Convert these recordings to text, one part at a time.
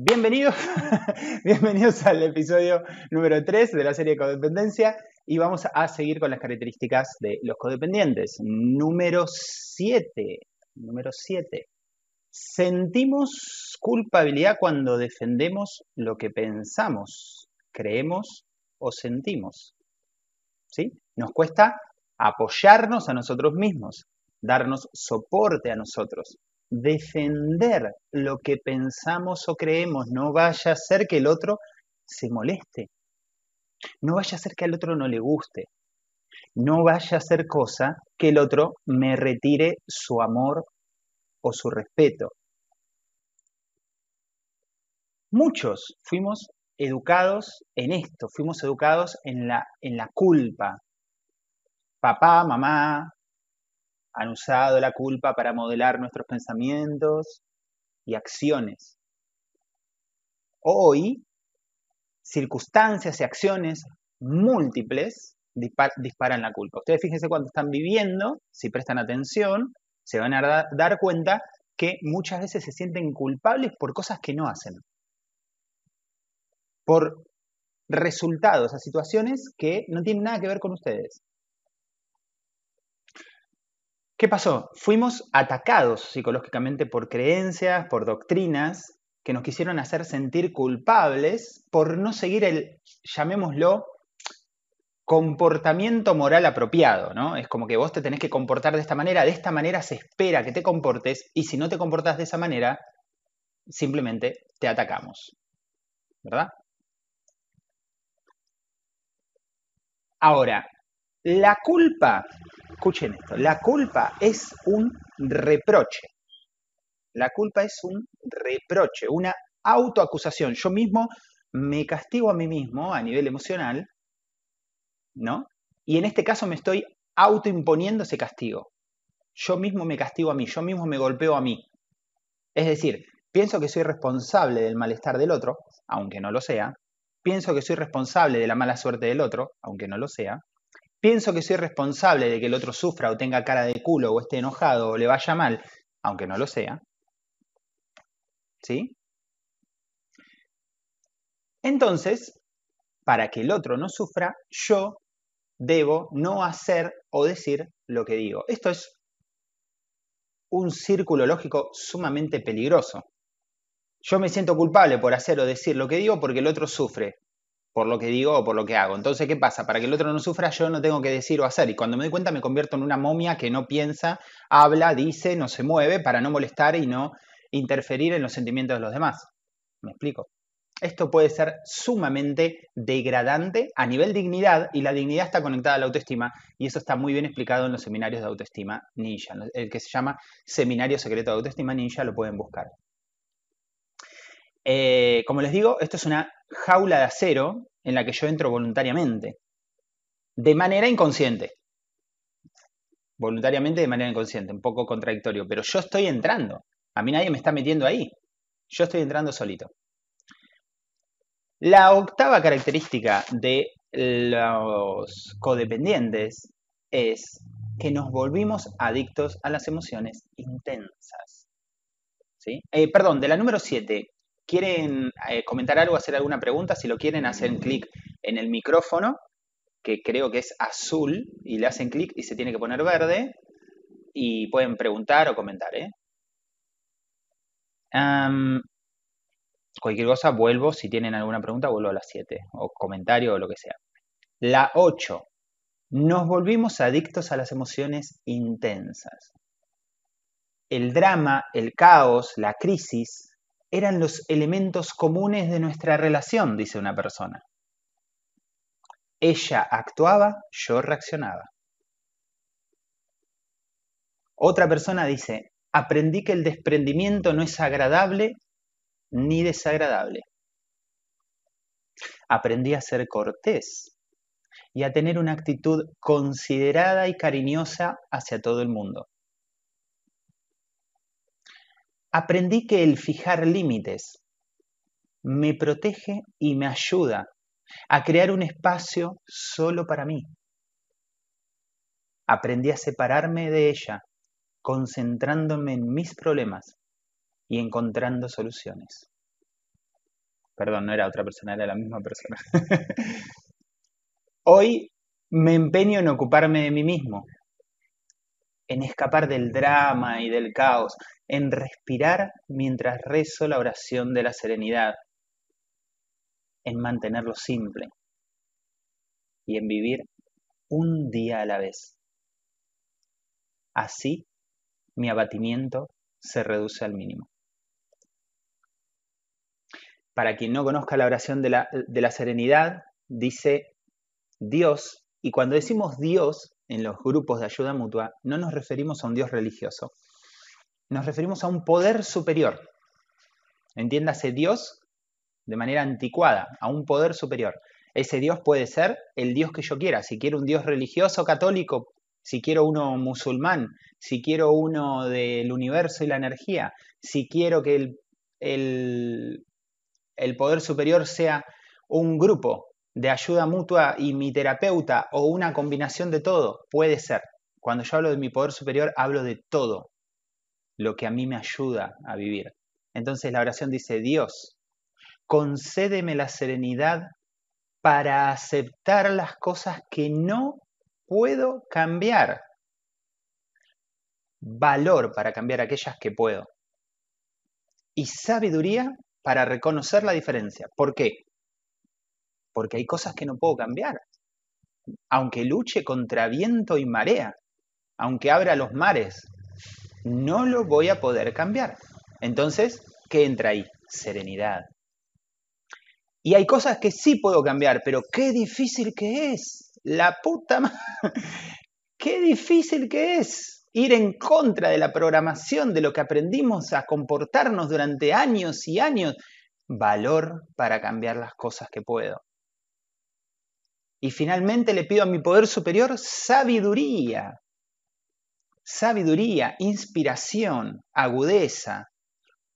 Bienvenidos, bienvenidos al episodio número 3 de la serie Codependencia y vamos a seguir con las características de los codependientes. Número 7. Número 7. Sentimos culpabilidad cuando defendemos lo que pensamos, creemos o sentimos. ¿Sí? Nos cuesta apoyarnos a nosotros mismos, darnos soporte a nosotros, defender lo que pensamos o creemos. No vaya a ser que el otro se moleste. No vaya a ser que al otro no le guste. No vaya a ser cosa que el otro me retire su amor o su respeto. Muchos fuimos educados en esto, fuimos educados en la, en la culpa. Papá, mamá, han usado la culpa para modelar nuestros pensamientos y acciones. Hoy, circunstancias y acciones múltiples disparan la culpa. Ustedes fíjense cuando están viviendo, si prestan atención, se van a dar cuenta que muchas veces se sienten culpables por cosas que no hacen. Por resultados a situaciones que no tienen nada que ver con ustedes. ¿Qué pasó? Fuimos atacados psicológicamente por creencias, por doctrinas que nos quisieron hacer sentir culpables por no seguir el, llamémoslo, comportamiento moral apropiado, ¿no? Es como que vos te tenés que comportar de esta manera, de esta manera se espera que te comportes y si no te comportas de esa manera, simplemente te atacamos. ¿Verdad? Ahora, la culpa Escuchen esto, la culpa es un reproche. La culpa es un reproche, una autoacusación. Yo mismo me castigo a mí mismo a nivel emocional, ¿no? Y en este caso me estoy autoimponiendo ese castigo. Yo mismo me castigo a mí, yo mismo me golpeo a mí. Es decir, pienso que soy responsable del malestar del otro, aunque no lo sea. Pienso que soy responsable de la mala suerte del otro, aunque no lo sea. Pienso que soy responsable de que el otro sufra o tenga cara de culo o esté enojado o le vaya mal, aunque no lo sea. ¿Sí? Entonces, para que el otro no sufra, yo debo no hacer o decir lo que digo. Esto es un círculo lógico sumamente peligroso. Yo me siento culpable por hacer o decir lo que digo porque el otro sufre por lo que digo o por lo que hago. Entonces, ¿qué pasa? Para que el otro no sufra, yo no tengo que decir o hacer. Y cuando me doy cuenta, me convierto en una momia que no piensa, habla, dice, no se mueve para no molestar y no interferir en los sentimientos de los demás. ¿Me explico? Esto puede ser sumamente degradante a nivel dignidad y la dignidad está conectada a la autoestima y eso está muy bien explicado en los seminarios de autoestima ninja. El que se llama Seminario Secreto de Autoestima Ninja lo pueden buscar. Eh, como les digo, esto es una jaula de acero en la que yo entro voluntariamente, de manera inconsciente. Voluntariamente de manera inconsciente, un poco contradictorio, pero yo estoy entrando. A mí nadie me está metiendo ahí. Yo estoy entrando solito. La octava característica de los codependientes es que nos volvimos adictos a las emociones intensas. ¿Sí? Eh, perdón, de la número 7, quieren eh, comentar algo, hacer alguna pregunta, si lo quieren, hacen clic en el micrófono, que creo que es azul, y le hacen clic y se tiene que poner verde, y pueden preguntar o comentar. ¿eh? cualquier cosa, vuelvo, si tienen alguna pregunta, vuelvo a las 7, o comentario o lo que sea. La 8. Nos volvimos adictos a las emociones intensas. El drama, el caos, la crisis eran los elementos comunes de nuestra relación, dice una persona. Ella actuaba, yo reaccionaba. Otra persona dice, aprendí que el desprendimiento no es agradable ni desagradable. Aprendí a ser cortés y a tener una actitud considerada y cariñosa hacia todo el mundo aprendí que el fijar límites me protege y me ayuda a crear un espacio solo para mí. Aprendí a separarme de ella, concentrándome en mis problemas y encontrando soluciones. Perdón, no era otra persona, era la misma persona. Hoy me empeño en ocuparme de mí mismo, en escapar del drama y del caos, en respirar mientras rezo la oración de la serenidad, en mantenerlo simple y en vivir un día a la vez. Así mi abatimiento se reduce al mínimo. Para quien no conozca la oración de la, de la serenidad, dice Dios, y cuando decimos Dios en los grupos de ayuda mutua, no nos referimos a un Dios religioso, nos referimos a un poder superior. Entiéndase Dios de manera anticuada, a un poder superior. Ese Dios puede ser el Dios que yo quiera. Si quiero un Dios religioso, católico, si quiero uno musulmán, si quiero uno del universo y la energía, si quiero que el, el, el poder superior sea un grupo de ayuda mutua y mi terapeuta o una combinación de todo, puede ser. Cuando yo hablo de mi poder superior, hablo de todo lo que a mí me ayuda a vivir. Entonces la oración dice, Dios, concédeme la serenidad para aceptar las cosas que no puedo cambiar. Valor para cambiar aquellas que puedo. Y sabiduría para reconocer la diferencia. ¿Por qué? Porque hay cosas que no puedo cambiar. Aunque luche contra viento y marea, aunque abra los mares, no lo voy a poder cambiar. Entonces, ¿qué entra ahí? Serenidad. Y hay cosas que sí puedo cambiar, pero qué difícil que es. La puta madre. Qué difícil que es ir en contra de la programación, de lo que aprendimos a comportarnos durante años y años, valor para cambiar las cosas que puedo. Y finalmente le pido a mi poder superior sabiduría. Sabiduría, inspiración, agudeza.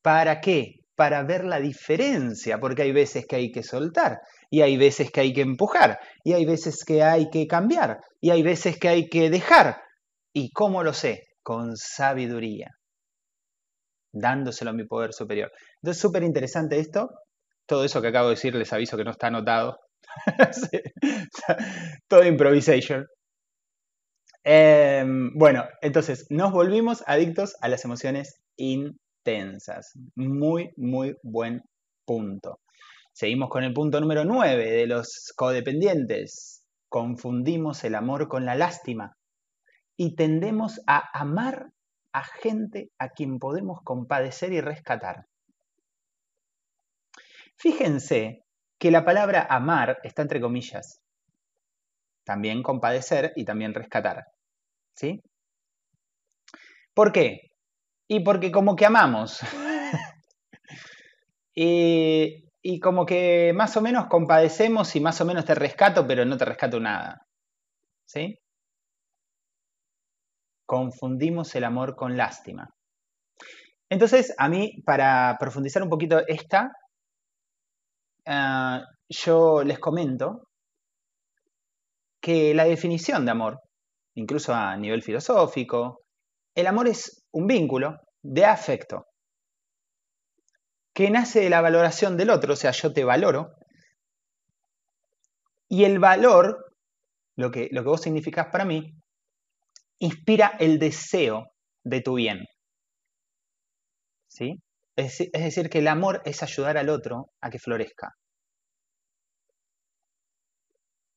¿Para qué? Para ver la diferencia, porque hay veces que hay que soltar, y hay veces que hay que empujar, y hay veces que hay que cambiar, y hay veces que hay que dejar, ¿Y cómo lo sé? Con sabiduría, dándoselo a mi poder superior. Entonces, súper interesante esto. Todo eso que acabo de decir, les aviso que no está anotado. Todo improvisation. Em, bueno, entonces nos volvimos adictos a las emociones intensas. Muy, muy buen punto. Seguimos con el punto número 9 de los codependientes. Confundimos el amor con la lástima y tendemos a amar a gente a quien podemos compadecer y rescatar. Fíjense que la palabra amar está entre comillas. También compadecer y también rescatar. ¿Sí? ¿Por qué? Y porque como que amamos. y, y como que más o menos compadecemos y más o menos te rescato, pero no te rescato nada. ¿Sí? confundimos el amor con lástima. Entonces, a mí, para profundizar un poquito esta, ah, yo les comento que la definición de amor, incluso a nivel filosófico, el amor es un vínculo de afecto que nace de la valoración del otro, o sea, yo te valoro, y el valor, lo que, lo que vos significás para mí, inspira el deseo de tu bien. ¿Sí? Es, decir, que el amor es ayudar al otro a que florezca.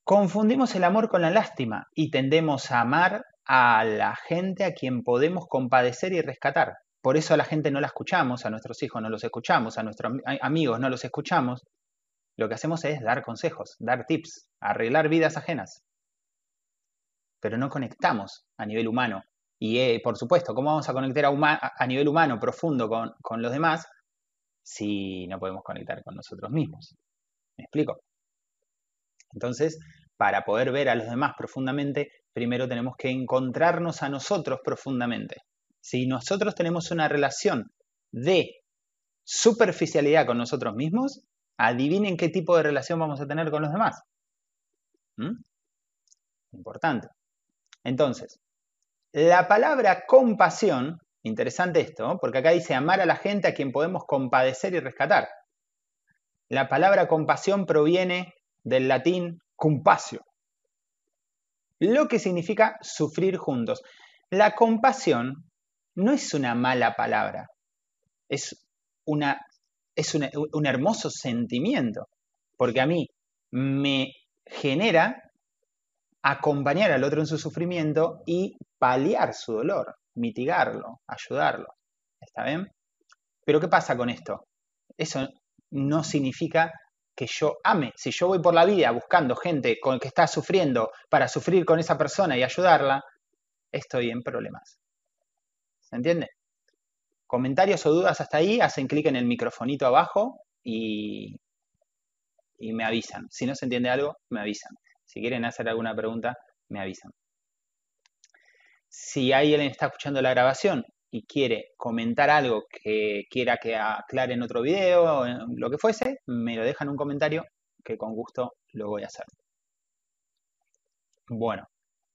Confundimos el amor con la lástima y tendemos a amar a la gente a quien podemos compadecer y rescatar. Por eso a la gente no la escuchamos, a nuestros hijos no los escuchamos, a nuestros amigos no los escuchamos. Lo que hacemos es dar consejos, dar tips, arreglar vidas ajenas pero no conectamos a nivel humano. Y eh, por supuesto, ¿cómo vamos a conectar a, nivel humano profundo con, con, los demás si no podemos conectar con nosotros mismos? ¿Me explico? Entonces, para poder ver a los demás profundamente, primero tenemos que encontrarnos a nosotros profundamente. Si nosotros tenemos una relación de superficialidad con nosotros mismos, adivinen qué tipo de relación vamos a tener con los demás. ¿Mm? Importante. Entonces, la palabra compasión, interesante esto, porque acá dice amar a la gente a quien podemos compadecer y rescatar. La palabra compasión proviene del latín compasio, lo que significa sufrir juntos. La compasión no es una mala palabra, es, una, es un hermoso sentimiento, porque a mí me genera acompañar al otro en su sufrimiento y paliar su dolor, mitigarlo, ayudarlo. ¿Está bien? Pero ¿qué pasa con esto? Eso no significa que yo ame. Si yo voy por la vida buscando gente con que está sufriendo para sufrir con esa persona y ayudarla, estoy en problemas. ¿Se entiende? Comentarios o dudas hasta ahí, hacen clic en el microfonito abajo y, y me avisan. Si no se entiende algo, me avisan. Si quieren hacer alguna pregunta, me avisan. Si alguien está escuchando la grabación y quiere comentar algo que quiera que aclare en otro video, o lo que fuese, me lo dejan en un comentario que con gusto lo voy a hacer. Bueno,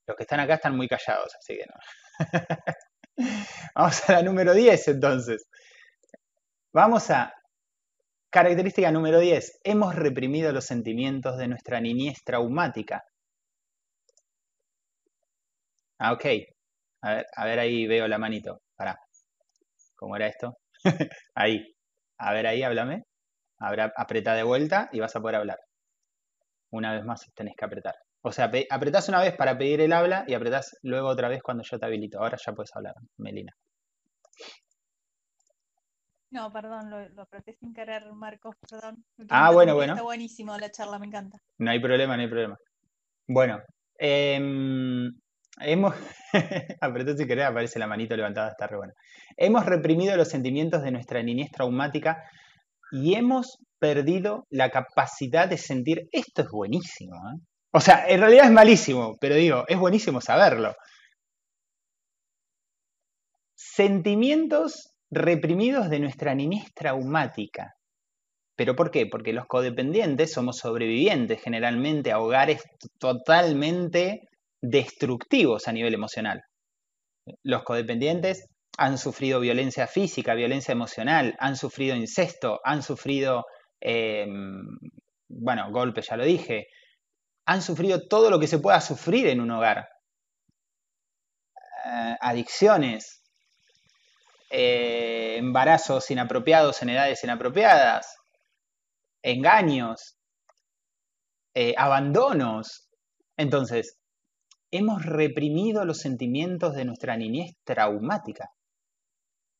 los que están acá están muy callados, así que no. Vamos a la número 10 entonces. Vamos a característica número 10. Hemos reprimido los sentimientos de nuestra niñez traumática. Ah, ok. A ver, a ver ahí veo la manito. Pará. ¿Cómo era esto? ahí. A ver ahí, háblame. Ahora apreta de vuelta y vas a poder hablar. Una vez más tenés que apretar. O sea, apretás una vez para pedir el habla y apretás luego otra vez cuando yo te habilito. Ahora ya puedes hablar, Melina. No, perdón, lo, apreté sin querer, Marcos, perdón. Ah, bueno, bueno. Está buenísimo la charla, me encanta. No hay problema, no hay problema. Bueno, eh, Hemos, apretó si querés, aparece la manito levantada, está re bueno. Hemos reprimido los sentimientos de nuestra niñez traumática y hemos perdido la capacidad de sentir. Esto es buenísimo. ¿eh? O sea, en realidad es malísimo, pero digo, es buenísimo saberlo. Sentimientos reprimidos de nuestra niñez traumática. ¿Pero por qué? Porque los codependientes somos sobrevivientes generalmente a hogares totalmente destructivos a nivel emocional. Los codependientes han sufrido violencia física, violencia emocional, han sufrido incesto, han sufrido, em, bueno, golpes, ya lo dije, han sufrido todo lo que se pueda sufrir en un hogar. Eh, adicciones, eh, embarazos inapropiados en edades inapropiadas, engaños, eh, abandonos. Entonces, hemos reprimido los sentimientos de nuestra niñez traumática.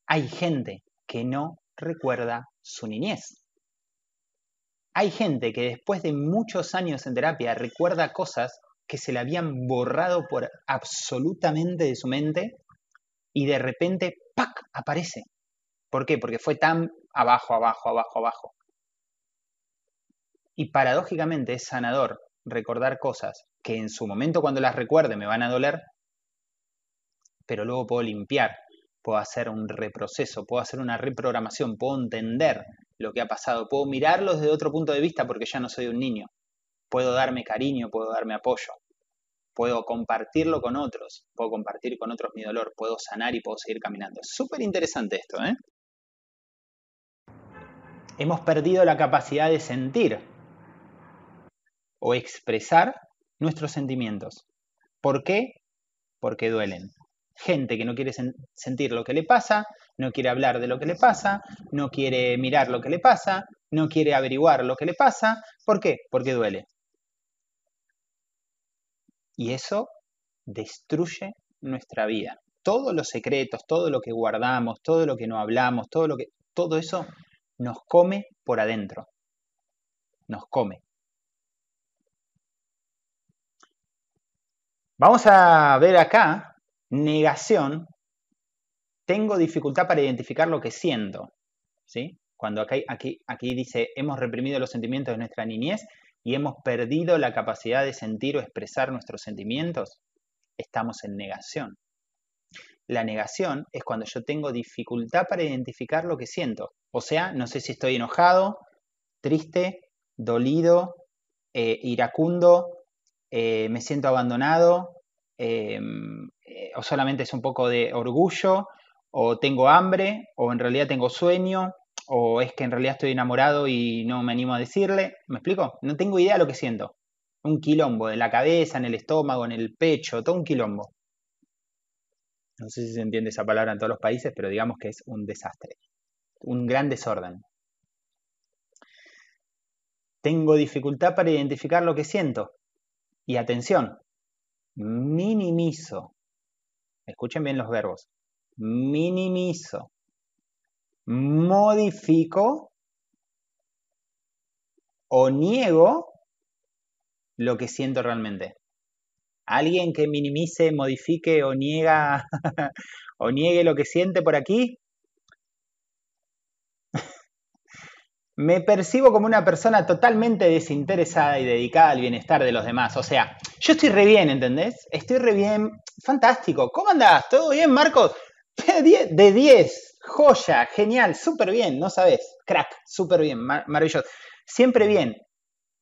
Hay gente que no recuerda su niñez. Hay gente que después de muchos años en terapia recuerda cosas que se le habían borrado por absolutamente de su mente y de repente, ¡pac!, aparece. ¿Por qué? Porque fue tan abajo, abajo, abajo, abajo. Y paradójicamente es sanador recordar cosas que en su momento cuando las recuerde me van a doler, pero luego puedo limpiar, puedo hacer un reproceso, puedo hacer una reprogramación, puedo entender lo que ha pasado, puedo mirarlo desde otro punto de vista porque ya no soy un niño, puedo darme cariño, puedo darme apoyo, puedo compartirlo con otros, puedo compartir con otros mi dolor, puedo sanar y puedo seguir caminando. Es súper interesante esto, ¿eh? Hemos perdido la capacidad de sentir o expresar nuestros sentimientos. ¿Por qué? Porque duelen. Gente que no quiere sentir lo que le pasa, no quiere hablar de lo que le pasa, no quiere mirar lo que le pasa, no quiere averiguar lo que le pasa. ¿Por qué? Porque duele. Y eso destruye nuestra vida. Todos los secretos, todo lo que guardamos, todo lo que no hablamos, todo lo que todo eso nos come por adentro. Nos come. Vamos a ver acá, negación, tengo dificultad para identificar lo que siento. ¿sí? Cuando aquí, aquí, aquí dice, hemos reprimido los sentimientos de nuestra niñez y hemos perdido la capacidad de sentir o expresar nuestros sentimientos, estamos en negación. La negación es cuando yo tengo dificultad para identificar lo que siento. O sea, no sé si estoy enojado, triste, dolido, eh, iracundo, eh, me siento abandonado, em, eh, o solamente es un poco de orgullo, o tengo hambre, o en realidad tengo sueño, o es que en realidad estoy enamorado y no me animo a decirle. ¿Me explico? No tengo idea de lo que siento. Un quilombo, en la cabeza, en el estómago, en el pecho, todo un quilombo. No sé si se entiende esa palabra en todos los países, pero digamos que es un desastre. Un gran desorden. Tengo dificultad para identificar lo que siento. Y atención, minimizo. Escuchen bien los verbos. Minimizo. Modifico o niego lo que siento realmente. Alguien que minimice, modifique o niega o niegue lo que siente por aquí, me percibo como una persona totalmente desinteresada y dedicada al bienestar de los demás. O sea, yo estoy re bien, ¿entendés? Estoy re bien. Fantástico. ¿Cómo andás? ¿Todo bien, Marcos? De 10. Joya, genial, súper bien, no sabes. Crack, súper bien, maravilloso. Siempre bien.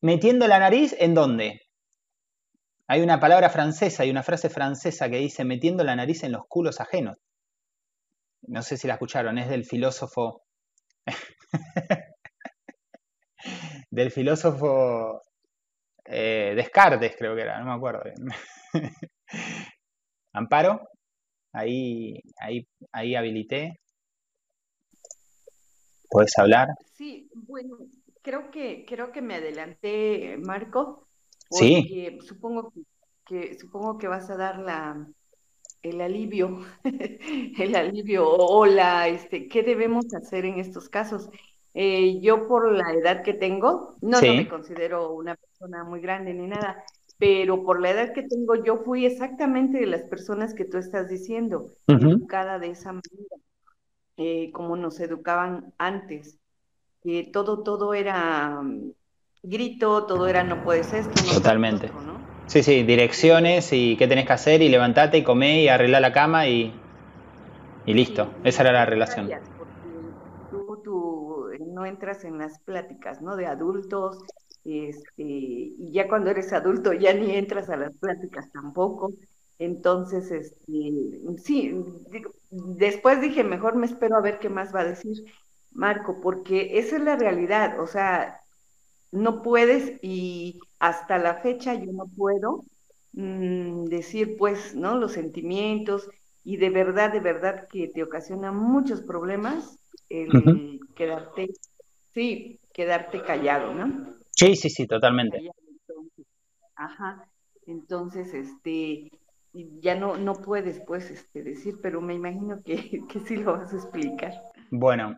Metiendo la nariz en dónde? Hay una palabra francesa, hay una frase francesa que dice metiendo la nariz en los culos ajenos. No sé si la escucharon, es del filósofo del filósofo eh, Descartes, creo que era, no me acuerdo. Amparo, ahí, ahí, ahí habilité. ¿Puedes hablar? Sí, bueno, creo que, creo que me adelanté, Marco, porque sí. supongo que, supongo que vas a dar la, el alivio, el alivio o la, este, ¿qué debemos hacer en estos casos? Eh, yo por la edad que tengo, no, me considero una persona muy grande ni nada, pero por la edad que tengo yo fui exactamente de las personas que tú estás diciendo, educada de esa manera, eh, como nos educaban antes, que todo, todo era mm, grito, todo era no puedes esto. No Totalmente. Sí, sí, direcciones y qué tenés que hacer y levantate y comé y arreglar la cama y, y listo. Esa era la relación no entras en las pláticas, ¿no? De adultos, este, y ya cuando eres adulto ya ni entras a las pláticas tampoco. Entonces, este, sí, después dije, mejor me espero a ver qué más va a decir Marco, porque esa es la realidad, o sea, no puedes y hasta la fecha yo no puedo mm, decir, pues, ¿no? Los sentimientos y de verdad, de verdad que te ocasiona muchos problemas el quedarte Sí, quedarte callado, ¿no? Sí, sí, sí, totalmente. ajá. Entonces, este, ya no, no puedes, pues, este, decir, pero me imagino que, que sí lo vas a explicar. Bueno,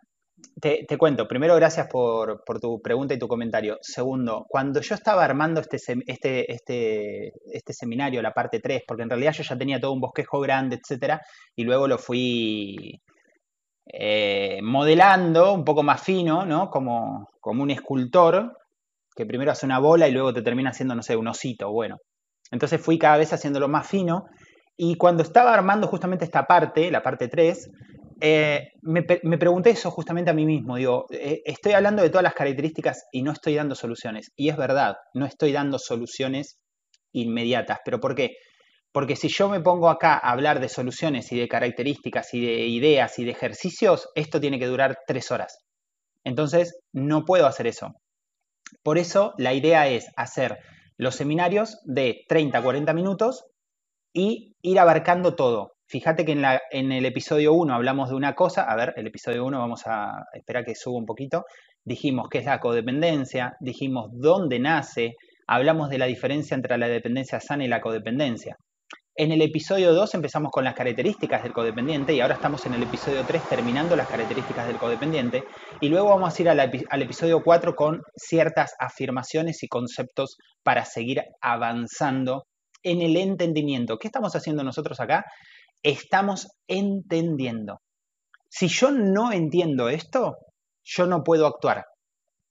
te, te, cuento, primero gracias por, por, tu pregunta y tu comentario. Segundo, cuando yo estaba armando este, este, este, este seminario, la parte 3, porque en realidad yo ya tenía todo un bosquejo grande, etcétera, y luego lo fui eh, modelando un poco más fino, ¿no? Como, como un escultor que primero hace una bola y luego te termina haciendo, no sé, un osito, bueno. Entonces fui cada vez haciéndolo más fino y cuando estaba armando justamente esta parte, la parte 3, eh, me, me, pregunté eso justamente a mí mismo. Digo, eh, estoy hablando de todas las características y no estoy dando soluciones. Y es verdad, no estoy dando soluciones inmediatas. ¿Pero por qué? Porque si yo me pongo acá a hablar de soluciones y de características y de ideas y de ejercicios, esto tiene que durar tres horas. Entonces, no puedo hacer eso. Por eso, la idea es hacer los seminarios de 30 a 40 minutos y ir abarcando todo. Fíjate que en, en el episodio 1 hablamos de una cosa, a ver, el episodio 1 vamos a esperar que suba un poquito, dijimos qué es la codependencia, dijimos dónde nace, hablamos de la diferencia entre la dependencia sana y la codependencia. En el episodio 2 empezamos con las características del codependiente y ahora estamos en el episodio 3 terminando las características del codependiente y luego vamos a ir al episodio 4 con ciertas afirmaciones y conceptos para seguir avanzando en el entendimiento. ¿Qué estamos haciendo nosotros acá? Estamos entendiendo. Si yo no entiendo esto, yo no puedo actuar.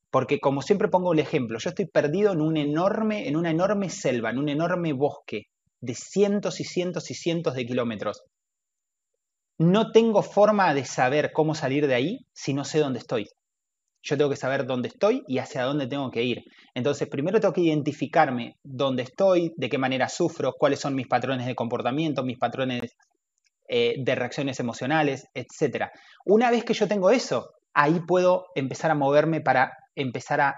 Porque como siempre pongo el ejemplo, yo estoy perdido en, un enorme, en una enorme selva, en un enorme bosque de cientos y cientos y cientos de kilómetros. No tengo forma de saber cómo salir de ahí si no sé dónde estoy. Yo tengo que saber dónde estoy y hacia dónde tengo que ir. Entonces, primero tengo que identificarme dónde estoy, de qué manera sufro, cuáles son mis patrones de comportamiento, mis patrones eh, de reacciones emocionales, etc. Una vez que yo tengo eso, ahí puedo empezar a moverme para empezar a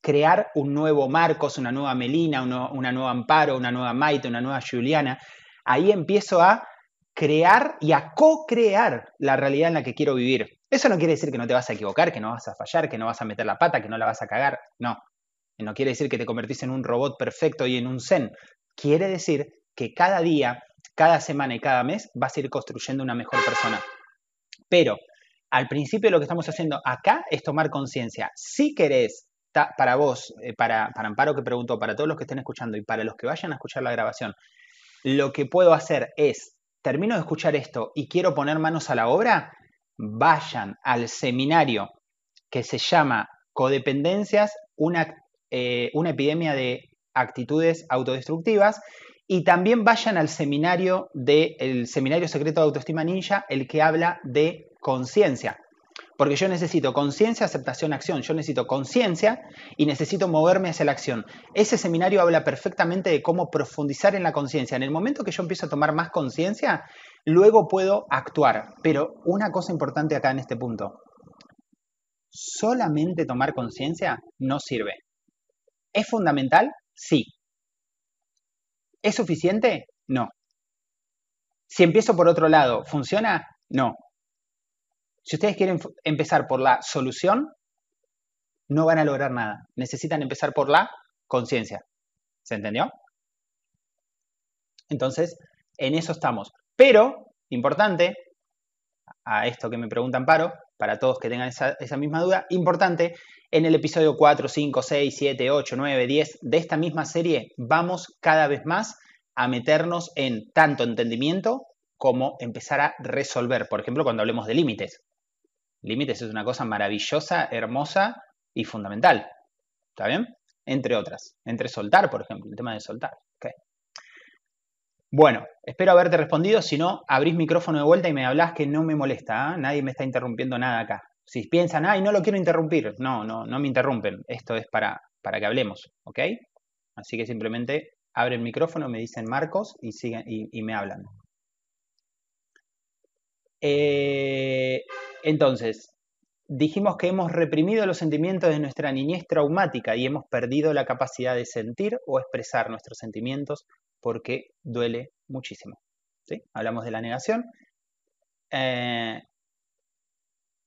crear un nuevo Marcos, una nueva Melina, una nueva Amparo, una nueva Maite, una nueva Juliana. Ahí empiezo a crear y a co-crear la realidad en la que quiero vivir. Eso no quiere decir que no te vas a equivocar, que no vas a fallar, que no vas a meter la pata, que no la vas a cagar. No. No quiere decir que te convertís en un robot perfecto y en un zen. Quiere decir que cada día, cada semana y cada mes vas a ir construyendo una mejor persona. Pero al principio lo que estamos haciendo acá es tomar conciencia. Si querés para vos, eh, para, Amparo que preguntó, para todos los que estén escuchando y para los que vayan a escuchar la grabación, lo que puedo hacer es, termino de escuchar esto y quiero poner manos a la obra, vayan al seminario que se llama Codependencias, una, eh, una epidemia de actitudes autodestructivas, y también vayan al seminario del Seminario Secreto de Autoestima Ninja, el que habla de conciencia. Porque yo necesito conciencia, aceptación, acción. Yo necesito conciencia y necesito moverme hacia la acción. Ese seminario habla perfectamente de cómo profundizar en la conciencia. En el momento que yo empiezo a tomar más conciencia, luego puedo actuar. Pero una cosa importante acá en este punto. Solamente tomar conciencia no sirve. ¿Es fundamental? Sí. ¿Es suficiente? No. Si empiezo por otro lado, ¿funciona? No. Si ustedes quieren empezar por la solución, no van a lograr nada. Necesitan empezar por la conciencia. ¿Se entendió? Entonces, en eso estamos. Pero, importante, a esto que me preguntan Paro, para todos que tengan esa, esa, misma duda, importante, en el episodio 4, 5, 6, 7, 8, 9, 10 de esta misma serie vamos cada vez más a meternos en tanto entendimiento como empezar a resolver. Por ejemplo, cuando hablemos de límites. Límites es una cosa maravillosa, hermosa y fundamental. ¿Está bien? Entre otras. Entre soltar, por ejemplo, el tema de soltar. Bueno, espero haberte respondido. Si no, abrís micrófono de vuelta y me hablas que no me molesta. ¿ah? Nadie me está interrumpiendo nada acá. Si piensan, ay, no lo quiero interrumpir. No, no, no me interrumpen. Esto es para, para que hablemos. ¿Ok? Así que simplemente abren el micrófono, me dicen Marcos y, siguen, y me hablan. Eh, entonces, dijimos que hemos reprimido los sentimientos de nuestra niñez traumática y hemos perdido la capacidad de sentir o expresar nuestros sentimientos porque duele muchísimo. Hablamos de la negación. Eh,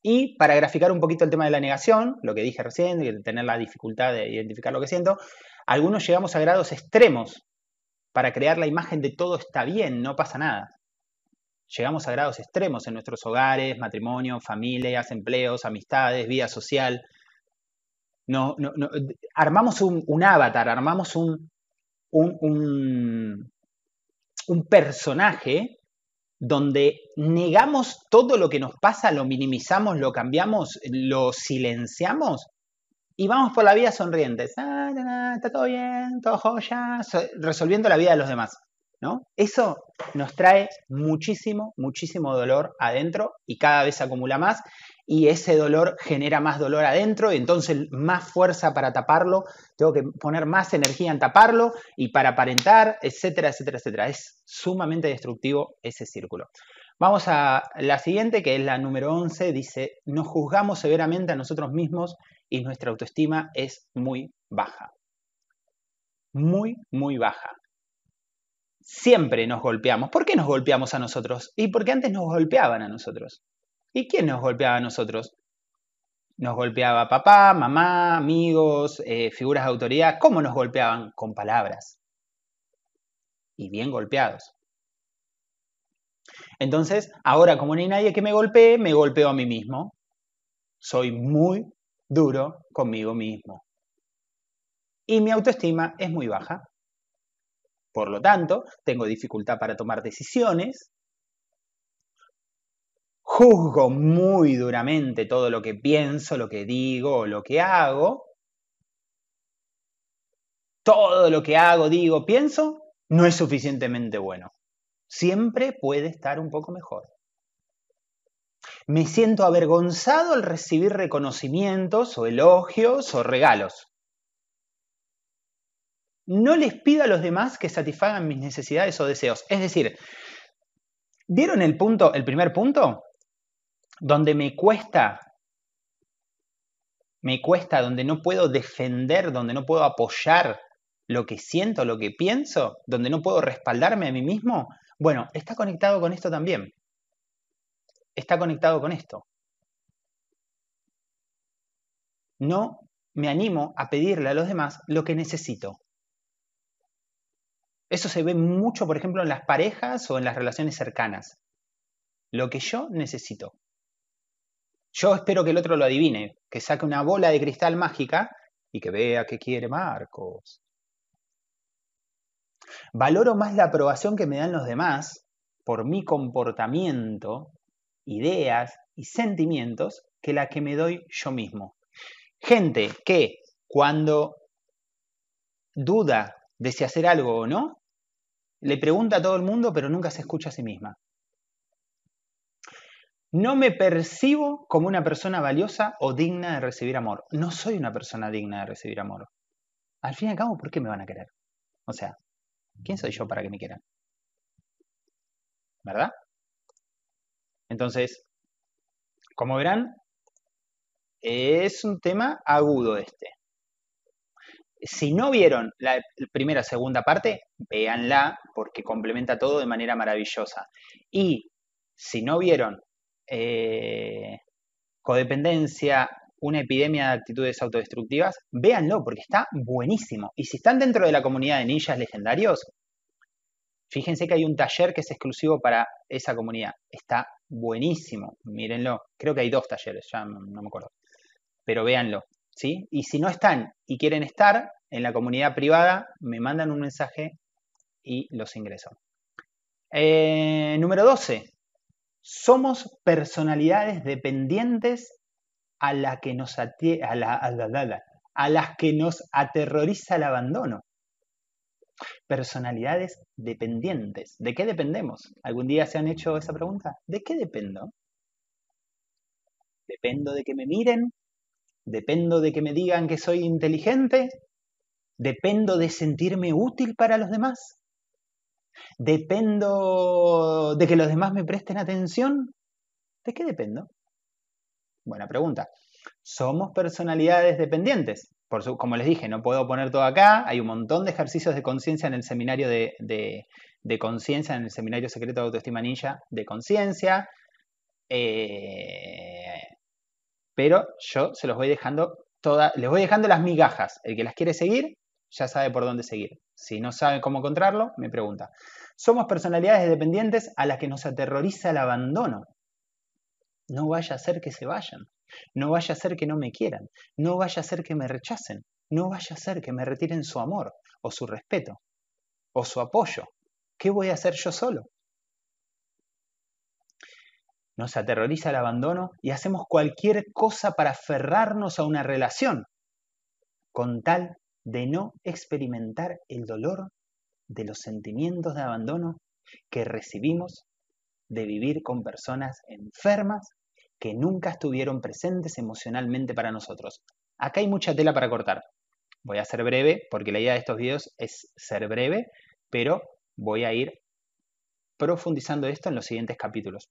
y para graficar un poquito el tema de la negación, lo que dije recién, de tener la dificultad de identificar lo que siento, algunos llegamos a grados extremos para crear la imagen de todo está bien, no pasa nada llegamos a grados extremos en nuestros hogares, matrimonio, familias, empleos, amistades, vida social. No, armamos un, avatar, armamos un, un, un personaje donde negamos todo lo que nos pasa, lo minimizamos, lo cambiamos, lo silenciamos y vamos por la vida sonrientes. Ah, está todo bien, todo joya, resolviendo la vida de los demás. ¿No? Eso nos trae muchísimo, muchísimo dolor adentro y cada vez acumula más y ese dolor genera más dolor adentro y entonces más fuerza para taparlo, tengo que poner más energía en taparlo y para aparentar, etcétera, etcétera, etcétera. Es sumamente destructivo ese círculo. Vamos a la siguiente, que es la número 11, dice, nos juzgamos severamente a nosotros mismos y nuestra autoestima es muy baja. Muy, muy baja siempre nos golpeamos. ¿Por qué nos golpeamos a nosotros? Y porque antes nos golpeaban a nosotros. ¿Y quién nos golpeaba a nosotros? Nos golpeaba papá, mamá, amigos, eh, figuras de autoridad. ¿Cómo nos golpeaban? Con palabras. Y bien golpeados. Entonces, ahora como no hay nadie que me golpee, me golpeo a mí mismo. Soy muy duro conmigo mismo. Y mi autoestima es muy baja. Por lo tanto, tengo dificultad para tomar decisiones, juzgo muy duramente todo lo que pienso, lo que digo o lo que hago. Todo lo que hago, digo, pienso, no es suficientemente bueno. Siempre puede estar un poco mejor. Me siento avergonzado al recibir reconocimientos o elogios o regalos no les pido a los demás que satisfagan mis necesidades o deseos. Es decir, ¿vieron el punto, el primer punto? Donde me cuesta me cuesta, donde no puedo defender, donde no puedo apoyar lo que siento, lo que pienso, donde no puedo respaldarme a mí mismo, bueno, está conectado con esto también. Está conectado con esto. No me animo a pedirle a los demás lo que necesito. Eso se ve mucho, por ejemplo, en las parejas o en las relaciones cercanas. Lo que yo necesito. Yo espero que el otro lo adivine, que saque una bola de cristal mágica y que vea qué quiere Marcos. Valoro más la aprobación que me dan los demás por mi comportamiento, ideas y sentimientos que la que me doy yo mismo. Gente que cuando duda de si hacer algo o no, le pregunta a todo el mundo, pero nunca se escucha a sí misma. No me percibo como una persona valiosa o digna de recibir amor. No soy una persona digna de recibir amor. Al fin y al cabo, ¿por qué me van a querer? O sea, ¿quién soy yo para que me quieran? ¿Verdad? Entonces, como verán, es un tema agudo este. Si no vieron la primera segunda parte, véanla porque complementa todo de manera maravillosa. Y si no vieron eh, codependencia, una epidemia de actitudes autodestructivas, véanlo porque está buenísimo. Y si están dentro de la comunidad de ninjas legendarios, fíjense que hay un taller que es exclusivo para esa comunidad. Está buenísimo, mírenlo. Creo que hay dos talleres, ya no, me acuerdo. Pero véanlo, ¿sí? Y si no están y quieren estar en la comunidad privada, me mandan un mensaje y los ingreso. Eh, número 12. Somos personalidades dependientes a, la que nos a, a las que nos aterroriza el abandono. Personalidades dependientes. ¿De qué dependemos? ¿Algún día se han hecho esa pregunta? ¿De qué dependo? ¿Dependo de que me miren? ¿Dependo de que me digan que soy inteligente? ¿Dependo de sentirme útil para los demás? ¿Dependo de que los demás me presten atención? ¿De qué dependo? Buena pregunta. Somos personalidades dependientes. Por como les dije, no puedo poner todo acá. Hay un montón de ejercicios de conciencia en el seminario de, de, conciencia, en el seminario secreto de autoestima ninja de conciencia. Eh, pero yo se los voy dejando todas, les voy dejando las migajas. El que las quiere seguir, ya sabe por dónde seguir. Si no sabe cómo encontrarlo, me pregunta. Somos personalidades dependientes a las que nos aterroriza el abandono. No vaya a ser que se vayan. No vaya a ser que no me quieran. No vaya a ser que me rechacen. No vaya a ser que me retiren su amor o su respeto o su apoyo. ¿Qué voy a hacer yo solo? Nos aterroriza el abandono y hacemos cualquier cosa para aferrarnos a una relación con tal de no experimentar el dolor de los sentimientos de abandono que recibimos de vivir con personas enfermas que nunca estuvieron presentes emocionalmente para nosotros. Acá hay mucha tela para cortar. Voy a ser breve porque la idea de estos videos es ser breve, pero voy a ir profundizando esto en los siguientes capítulos.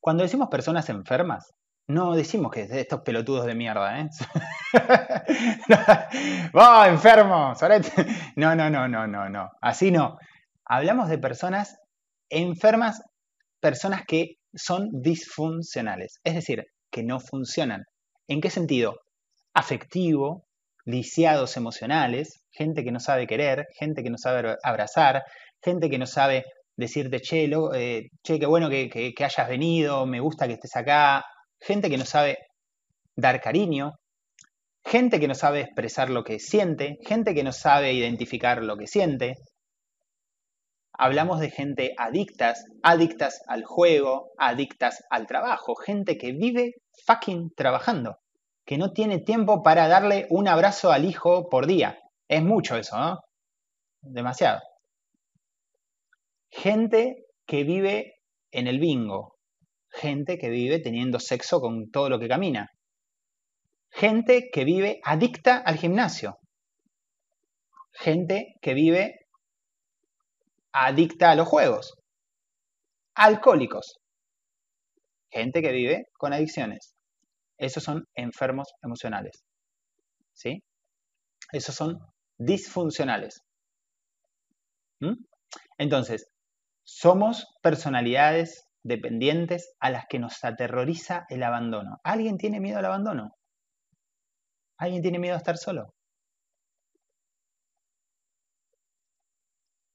Cuando decimos personas enfermas, no decimos que estos pelotudos de mierda, ¿eh? ¡Oh, enfermo! No, no, no, no, no, no. Así no. Hablamos de personas enfermas, personas que son disfuncionales, es decir, que no funcionan. ¿En qué sentido? Afectivo, lisiados emocionales, gente que no sabe querer, gente que no sabe abrazar, gente que no sabe decirte, che, eh, che qué bueno que hayas venido, me gusta que estés acá, gente que no sabe dar cariño, gente que no sabe expresar lo que siente, gente que no sabe identificar lo que siente. Hablamos de gente adictas, adictas al juego, adictas al trabajo, gente que vive fucking trabajando, que no tiene tiempo para darle un abrazo al hijo por día. Es mucho eso, ¿no? Demasiado. Gente que vive en el bingo, gente que vive teniendo sexo con todo lo que camina. Gente que vive adicta al gimnasio. Gente que vive adicta a los juegos. Alcohólicos. Gente que vive con adicciones. Esos son enfermos emocionales. ¿Sí? Esos son disfuncionales. ¿Mm? Entonces, somos personalidades dependientes a las que nos aterroriza el abandono. ¿Alguien tiene miedo al abandono? ¿Alguien tiene miedo a estar solo?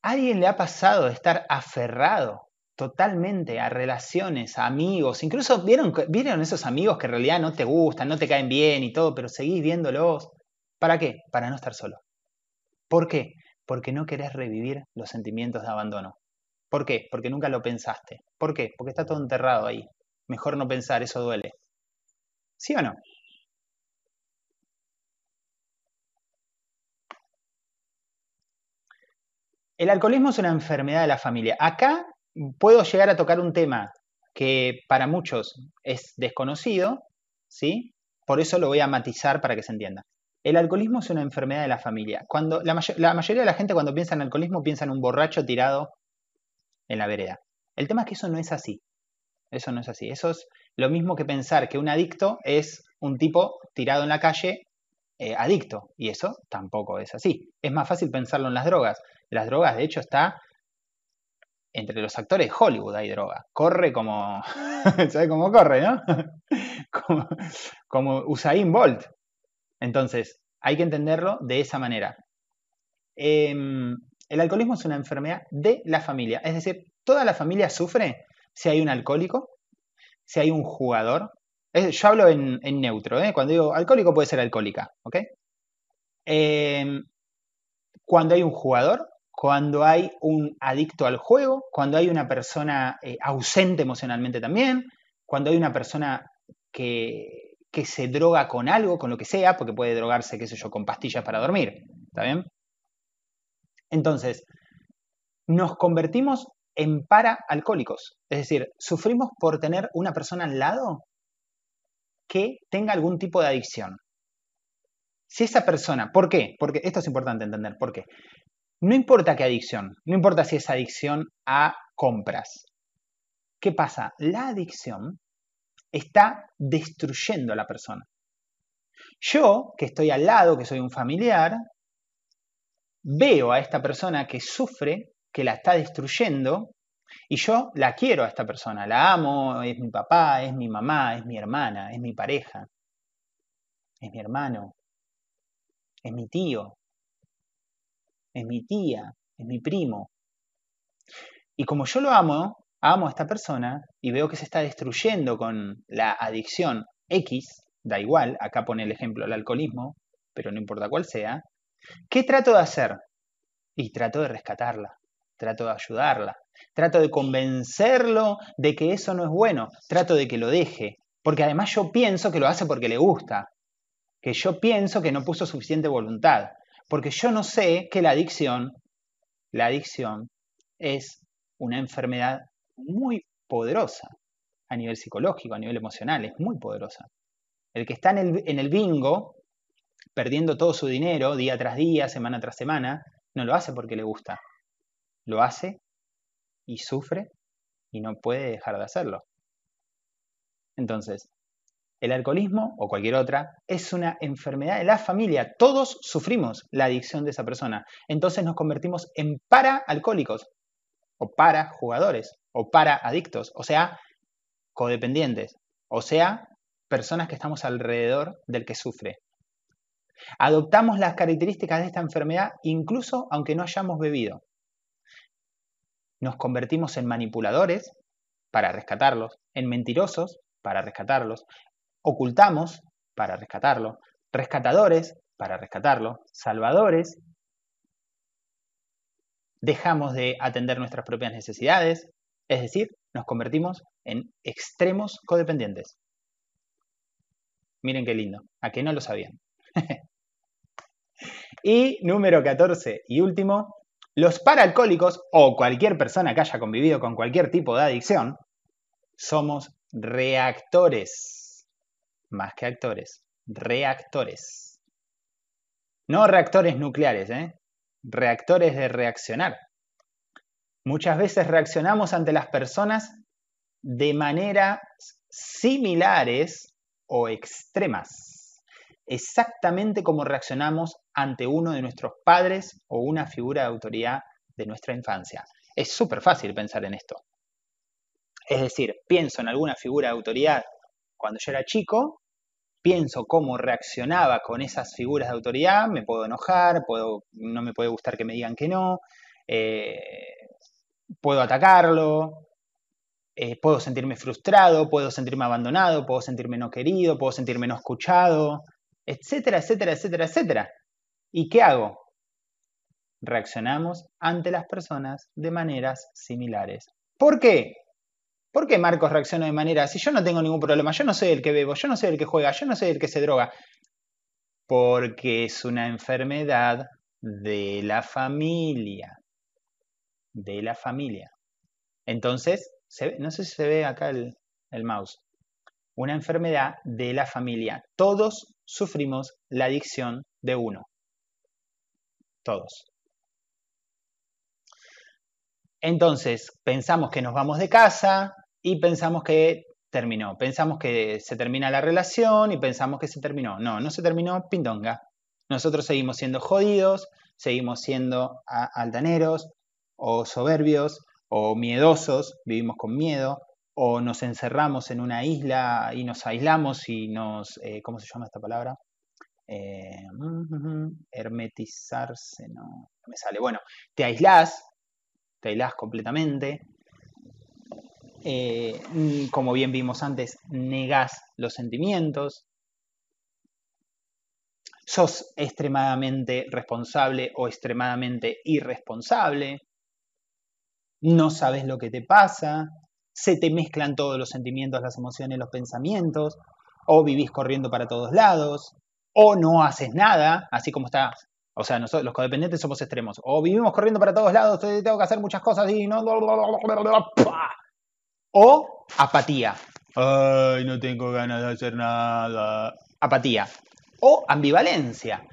¿Alguien le ha pasado de estar aferrado totalmente a relaciones, a amigos? Incluso ¿vieron, vieron esos amigos que en realidad no te gustan, no te caen bien y todo, pero seguís viéndolos. ¿Para qué? Para no estar solo. ¿Por qué? Porque no querés revivir los sentimientos de abandono. ¿Por qué? Porque nunca lo pensaste. ¿Por qué? Porque está todo enterrado ahí. Mejor no pensar, eso duele. ¿Sí o no? El alcoholismo es una enfermedad de la familia. Acá puedo llegar a tocar un tema que para muchos es desconocido, ¿sí? Por eso lo voy a matizar para que se entienda. El alcoholismo es una enfermedad de la familia. Cuando la, la mayoría de la gente cuando piensa en alcoholismo piensa en un borracho tirado en la vereda. El tema es que eso no es así. Eso no es así. Eso es lo mismo que pensar que un adicto es un tipo tirado en la calle eh, adicto. Y eso tampoco es así. Es más fácil pensarlo en las drogas. Las drogas, de hecho, está entre los actores de Hollywood hay droga. Corre como. ¿Sabes cómo corre, no? como, como Usain Bolt. Entonces, hay que entenderlo de esa manera. Em, el alcoholismo es una enfermedad de la familia. Es decir, toda la familia sufre si hay un alcohólico, si hay un jugador, yo hablo en, neutro, ¿eh? cuando digo alcohólico puede ser alcohólica, ¿ok? Em, cuando hay un jugador, cuando hay un adicto al juego, cuando hay una persona eh, ausente emocionalmente también, cuando hay una persona que, que se droga con algo, con lo que sea, porque puede drogarse, qué sé yo, con pastillas para dormir, ¿está bien? Entonces, nos convertimos en paraalcohólicos, es decir, sufrimos por tener una persona al lado que tenga algún tipo de adicción. Si esa persona, ¿por qué? Porque esto es importante entender, ¿por qué? No importa qué adicción, no importa si es adicción a compras. ¿Qué pasa? La adicción está destruyendo a la persona. Yo, que estoy al lado, que soy un familiar, veo a esta persona que sufre, que la está destruyendo, y yo la quiero a esta persona, la amo, es mi papá, es mi mamá, es mi hermana, es mi pareja, es mi hermano, es mi tío, es mi tía, es mi primo. Y como yo lo amo, amo a esta persona y veo que se está destruyendo con la adicción X, da igual, acá pone el ejemplo el alcoholismo, pero no importa cuál sea, ¿qué trato de hacer? Y trato de rescatarla, trato de ayudarla, trato de convencerlo de que eso no es bueno, trato de que lo deje, porque además yo pienso que lo hace porque le gusta, que yo pienso que no puso suficiente voluntad, porque yo no sé que la adicción, la adicción es una enfermedad muy poderosa a nivel psicológico, a nivel emocional, es muy poderosa. El que está en el, en el bingo, perdiendo todo su dinero día tras día, semana tras semana, no lo hace porque le gusta, lo hace y sufre y no puede dejar de hacerlo. Entonces, el alcoholismo o cualquier otra es una enfermedad de la familia. Todos sufrimos la adicción de esa persona. Entonces nos convertimos en para-alcohólicos o para jugadores o para adictos, o sea, codependientes, o sea, personas que estamos alrededor del que sufre. Adoptamos las características de esta enfermedad incluso aunque no hayamos bebido nos convertimos en manipuladores para rescatarlos, en mentirosos para rescatarlos, ocultamos para rescatarlo, rescatadores para rescatarlo, salvadores, dejamos de atender nuestras propias necesidades, es decir, nos convertimos en extremos codependientes. Miren qué lindo, a que no lo sabían. y número 14 y último, los paraalcohólicos o cualquier persona que haya convivido con cualquier tipo de adicción somos reactores, más que actores, reactores. No reactores nucleares, ¿eh? reactores de reaccionar. Muchas veces reaccionamos ante las personas de maneras similares o extremas, exactamente como reaccionamos ante uno de nuestros padres o una figura de autoridad de nuestra infancia. Es súper fácil pensar en esto. Es decir, pienso en alguna figura de autoridad cuando yo era chico, pienso cómo reaccionaba con esas figuras de autoridad, me puedo enojar, puedo, no me puede gustar que me digan que no, eh, puedo atacarlo, eh, puedo sentirme frustrado, puedo sentirme abandonado, puedo sentirme no querido, puedo sentirme no escuchado, etcétera, etcétera, etcétera, etcétera. ¿Y qué hago? Reaccionamos ante las personas de maneras similares. ¿Por qué? ¿Por qué Marcos reacciona de manera si yo no tengo ningún problema? Yo no soy el que bebo, yo no soy el que juega, yo no soy el que se droga. Porque es una enfermedad de la familia. De la familia. Entonces, no sé si se ve acá el, el mouse. Una enfermedad de la familia. Todos sufrimos la adicción de uno. Todos. Entonces, pensamos que nos vamos de casa y pensamos que terminó. Pensamos que se termina la relación y pensamos que se terminó. No, no se terminó, pindonga. Nosotros seguimos siendo jodidos, seguimos siendo altaneros o soberbios o miedosos, vivimos con miedo, o nos encerramos en una isla y nos aislamos y nos, eh, ¿cómo se llama esta palabra? Eh, hermetizarse, no, me sale. Bueno, te aislás, te aislás completamente. Eh, como bien vimos antes, negás los sentimientos. Sos extremadamente responsable o extremadamente irresponsable no sabes lo que te pasa, se te mezclan todos los sentimientos, las emociones, los pensamientos, o vivís corriendo para todos lados, o no haces nada, así como está. O sea, nosotros los codependientes somos extremos. O vivimos corriendo para todos lados, tengo que hacer muchas cosas y no. O apatía. Ay, no tengo ganas de hacer nada. Apatía. O ambivalencia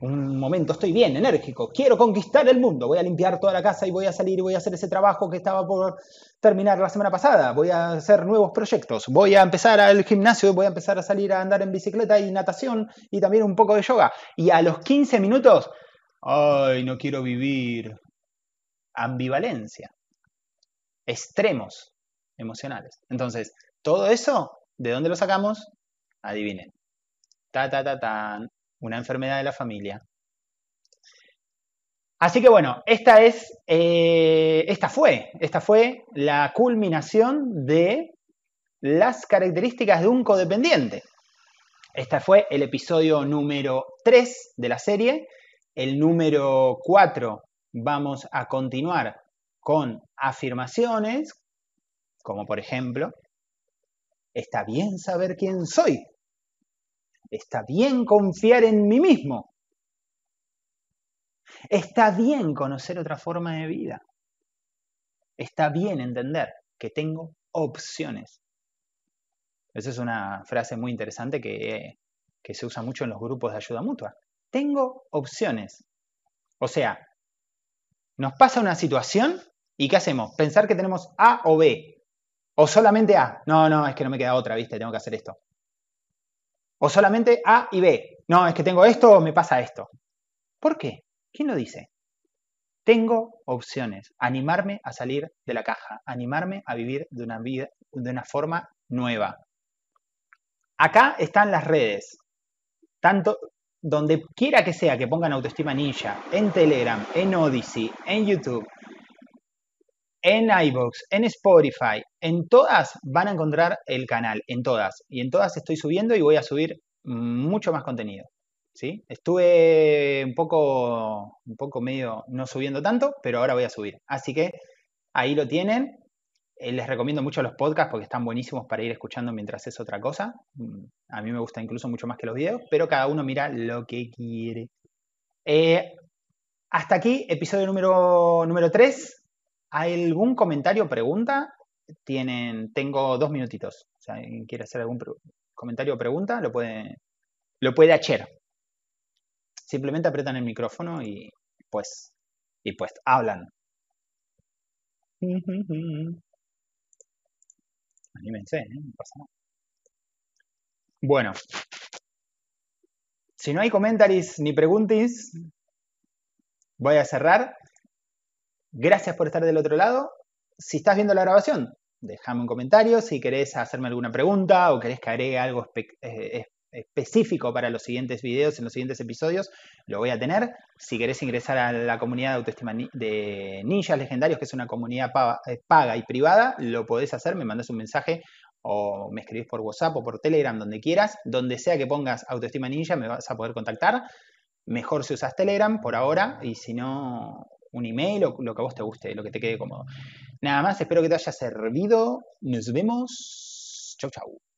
un momento estoy bien, enérgico, quiero conquistar el mundo, voy a limpiar toda la casa y voy a salir y voy a hacer ese trabajo que estaba por terminar la semana pasada, voy a hacer nuevos proyectos, voy a empezar al gimnasio, voy a empezar a salir a andar en bicicleta y natación y también un poco de yoga. Y a los 15 minutos, ay, no quiero vivir. Ambivalencia. Extremos emocionales. Entonces, todo eso, ¿de dónde lo sacamos? Adivinen. Ta, ta, ta, tan una enfermedad de la familia. Así que bueno, esta es, eh, esta fue, esta fue la culminación de las características de un codependiente. Este fue el episodio número 3 de la serie. El número 4 vamos a continuar con afirmaciones, como por ejemplo, está bien saber quién soy. Está bien confiar en mí mismo. Está bien conocer otra forma de vida. Está bien entender que tengo opciones. Esa es una frase muy interesante que, se usa mucho en los grupos de ayuda mutua. Tengo opciones. O sea, nos pasa una situación y ¿qué hacemos? Pensar que tenemos A o B. O solamente A. No, no, es que no me queda otra, ¿viste? Tengo que hacer esto. O solamente A y B. No, es que tengo esto o me pasa esto. ¿Por qué? ¿Quién lo dice? Tengo opciones. Animarme a salir de la caja. Animarme a vivir de una, vida, de una forma nueva. Acá están las redes. Tanto donde quiera que sea que pongan autoestima ninja, en Telegram, en Odyssey, en YouTube, en iVoox, en Spotify, en todas van a encontrar el canal, en todas. Y en todas estoy subiendo y voy a subir mucho más contenido. ¿sí? Estuve un poco, un poco medio no subiendo tanto, pero ahora voy a subir. Así que ahí lo tienen. Eh, les recomiendo mucho los podcasts porque están buenísimos para ir escuchando mientras es otra cosa. Mm, a mí me gusta incluso mucho más que los videos, pero cada uno mira lo que quiere. Eh, hasta aquí, episodio número, número 3. ¿Hay algún comentario o pregunta? Tienen, tengo dos minutitos. O sea, ¿alguien quiere hacer algún comentario o pregunta? Lo puede, lo puede hacer. Simplemente apretan el micrófono y pues, y pues hablan. Anímense, ¿eh? no pasa nada. Bueno. Si no hay comentarios ni preguntas, voy a cerrar. Gracias por estar del otro lado. Si estás viendo la grabación, déjame un comentario. Si querés hacerme alguna pregunta o querés que agregue algo eh, específico para los siguientes videos, en los siguientes episodios, lo voy a tener. Si querés ingresar a la comunidad de autoestima de ninjas legendarios, que es una comunidad eh, paga y privada, lo podés hacer, me mandas un mensaje o me escribís por WhatsApp o por Telegram, donde quieras, donde sea que pongas autoestima ninja, me vas a poder contactar. Mejor si usas Telegram por ahora, y si no, un email o lo que a vos te guste, lo que te quede cómodo. Nada más, espero que te haya servido. Nos vemos. Chau, chau.